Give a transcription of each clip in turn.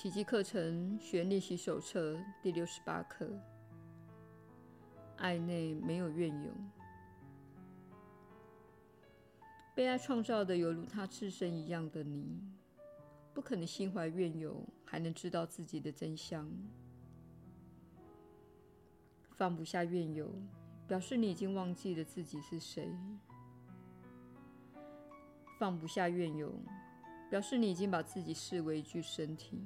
奇迹课程学练习手册第六十八课：爱内没有怨尤。被爱创造的犹如他自身一样的你，不可能心怀怨尤，还能知道自己的真相。放不下怨尤，表示你已经忘记了自己是谁。放不下怨尤，表示你已经把自己视为一具身体。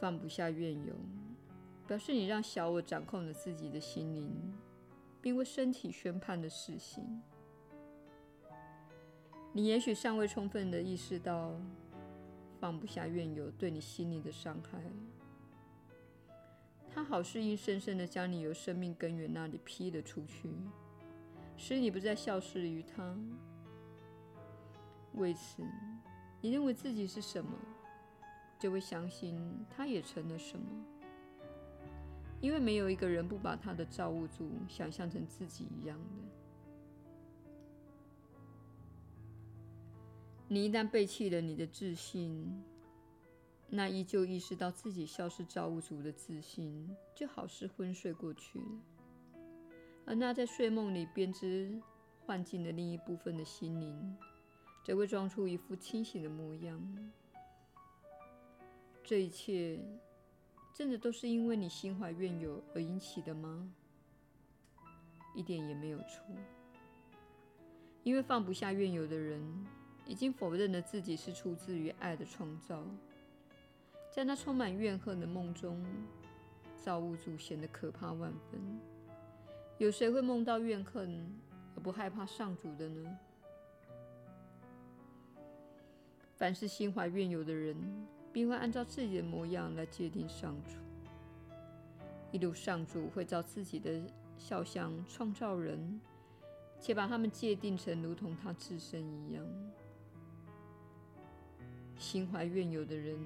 放不下怨尤，表示你让小我掌控了自己的心灵，并为身体宣判了死刑。你也许尚未充分的意识到，放不下怨尤对你心灵的伤害。它好似硬生生的将你由生命根源那里劈了出去，使你不再效事于他。为此，你认为自己是什么，就会相信它也成了什么。因为没有一个人不把他的造物主想象成自己一样的。你一旦背弃了你的自信，那依旧意识到自己消失造物主的自信，就好似昏睡过去了；而那在睡梦里编织幻境的另一部分的心灵，则会装出一副清醒的模样。这一切，真的都是因为你心怀怨尤而引起的吗？一点也没有错，因为放不下怨尤的人，已经否认了自己是出自于爱的创造，在那充满怨恨的梦中，造物主显得可怕万分。有谁会梦到怨恨而不害怕上主的呢？凡是心怀怨尤的人，必会按照自己的模样来界定上主，一如上主会照自己的肖像创造人，且把他们界定成如同他自身一样。心怀怨尤的人，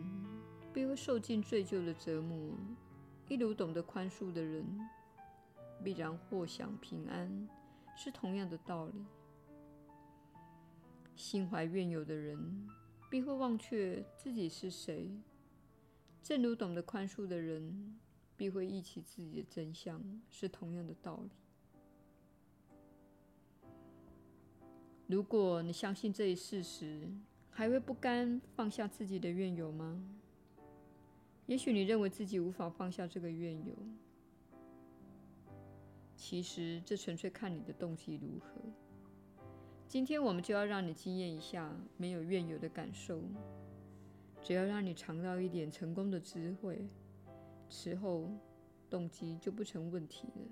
必会受尽罪疚的折磨；一如懂得宽恕的人，必然获享平安，是同样的道理。心怀怨尤的人，必会忘却自己是谁；正如懂得宽恕的人，必会忆起自己的真相，是同样的道理。如果你相信这一事实，还会不甘放下自己的怨尤吗？也许你认为自己无法放下这个怨尤，其实这纯粹看你的动机如何。今天我们就要让你经验一下没有怨尤的感受，只要让你尝到一点成功的滋味，此后动机就不成问题了。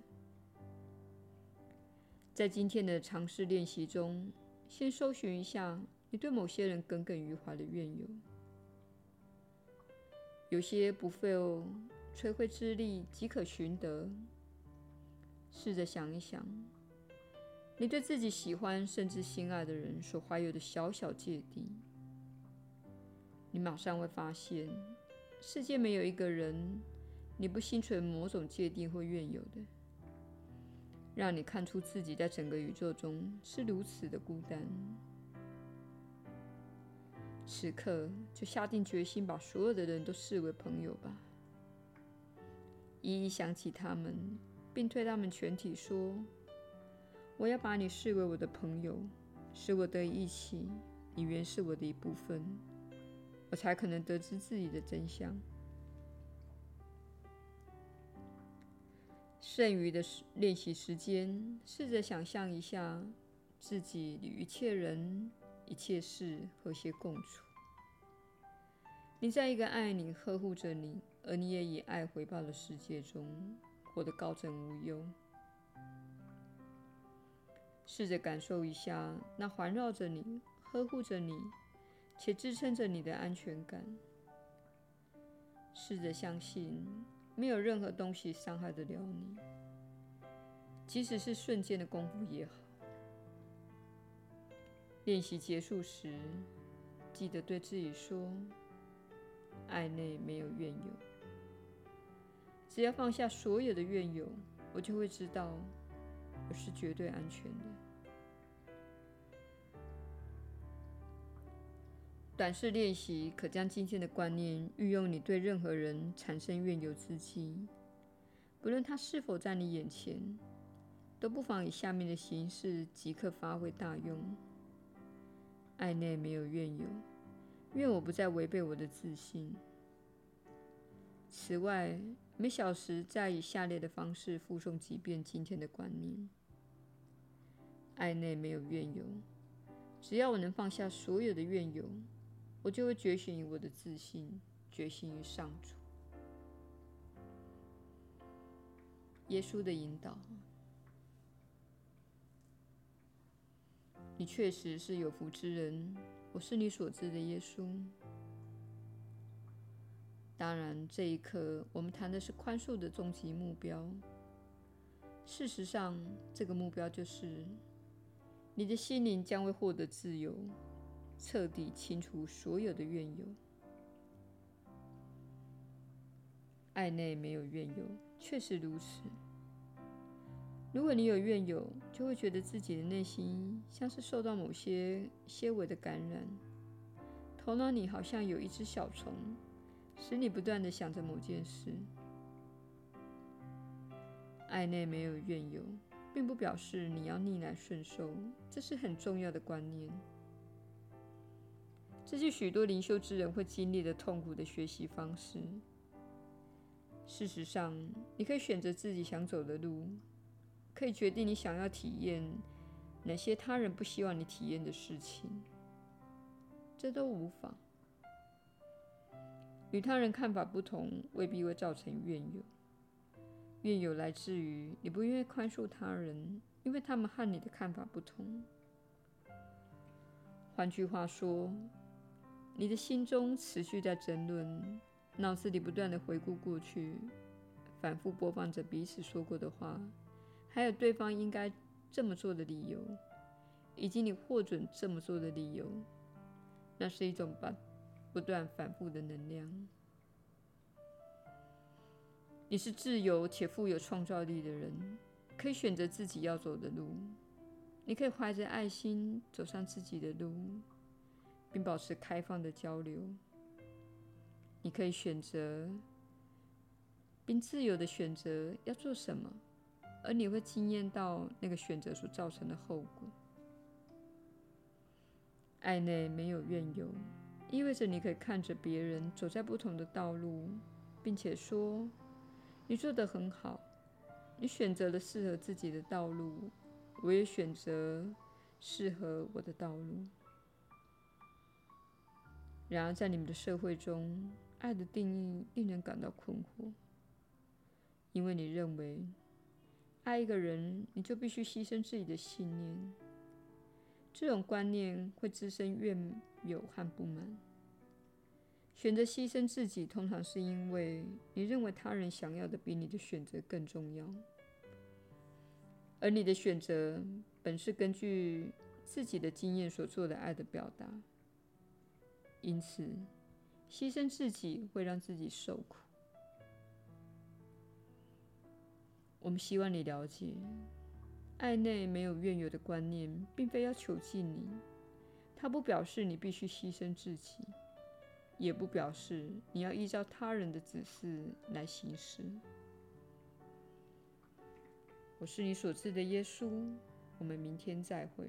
在今天的尝试练习中，先搜寻一下。你对某些人耿耿于怀的怨尤，有些不费吹灰之力即可寻得。试着想一想，你对自己喜欢甚至心爱的人所怀有的小小芥蒂，你马上会发现，世界没有一个人你不心存某种芥蒂或怨尤的，让你看出自己在整个宇宙中是如此的孤单。此刻就下定决心，把所有的人都视为朋友吧。一一想起他们，并对他们全体说：“我要把你视为我的朋友，使我得以忆起你原是我的一部分，我才可能得知自己的真相。”剩余的练习时间，试着想象一下自己与一切人。一切事和谐共处。你在一个爱你、呵护着你，而你也以爱回报的世界中，活得高枕无忧。试着感受一下那环绕着你、呵护着你，且支撑着你的安全感。试着相信，没有任何东西伤害得了你，即使是瞬间的功夫也好。练习结束时，记得对自己说：“爱内没有怨尤。只要放下所有的怨尤，我就会知道是绝对安全的。”短视练习可将今天的观念运用你对任何人产生怨尤之际，不论他是否在你眼前，都不妨以下面的形式即刻发挥大用。爱内没有怨尤，愿我不再违背我的自信。此外，每小时再以下列的方式复诵几遍今天的观念：爱内没有怨尤。只要我能放下所有的怨尤，我就会觉醒于我的自信，决心于上主。耶稣的引导，你确实是有福之人。我是你所知的耶稣。当然，这一刻我们谈的是宽恕的终极目标。事实上，这个目标就是。你的心灵将会获得自由，彻底清除所有的怨尤。爱内没有怨尤，确实如此。如果你有怨尤，就会觉得自己的内心像是受到某些些微的感染，头脑里好像有一只小虫，使你不断地想着某件事。爱内没有怨尤。并不表示你要逆来顺受，这是很重要的观念。这是许多灵修之人会经历的痛苦的学习方式。事实上，你可以选择自己想走的路，可以决定你想要体验哪些他人不希望你体验的事情，这都无妨。与他人看法不同，未必会造成怨尤。怨尤来自于你不愿意宽恕他人，因为他们和你的看法不同。换句话说，你的心中持续在争论，脑子里不断地回顾过去，反复播放着彼此说过的话，还有对方应该这么做的理由，以及你获准这么做的理由。那是一种把不断反复的能量。你是自由且富有创造力的人，可以选择自己要走的路。你可以怀着爱心走上自己的路，并保持开放的交流。你可以选择，并自由的选择要做什么，而你会惊艳到那个选择所造成的后果。爱内没有怨尤，意味着你可以看着别人走在不同的道路，并且说。你做得很好，你选择了适合自己的道路，我也选择适合我的道路。然而，在你们的社会中，爱的定义令人感到困惑，因为你认为爱一个人，你就必须牺牲自己的信念。这种观念会滋生怨有和不满。选择牺牲自己，通常是因为你认为他人想要的比你的选择更重要，而你的选择本是根据自己的经验所做的爱的表达。因此，牺牲自己会让自己受苦。我们希望你了解，爱内没有怨尤的观念，并非要囚禁你，它不表示你必须牺牲自己。也不表示你要依照他人的指示来行事。我是你所知的耶稣。我们明天再会。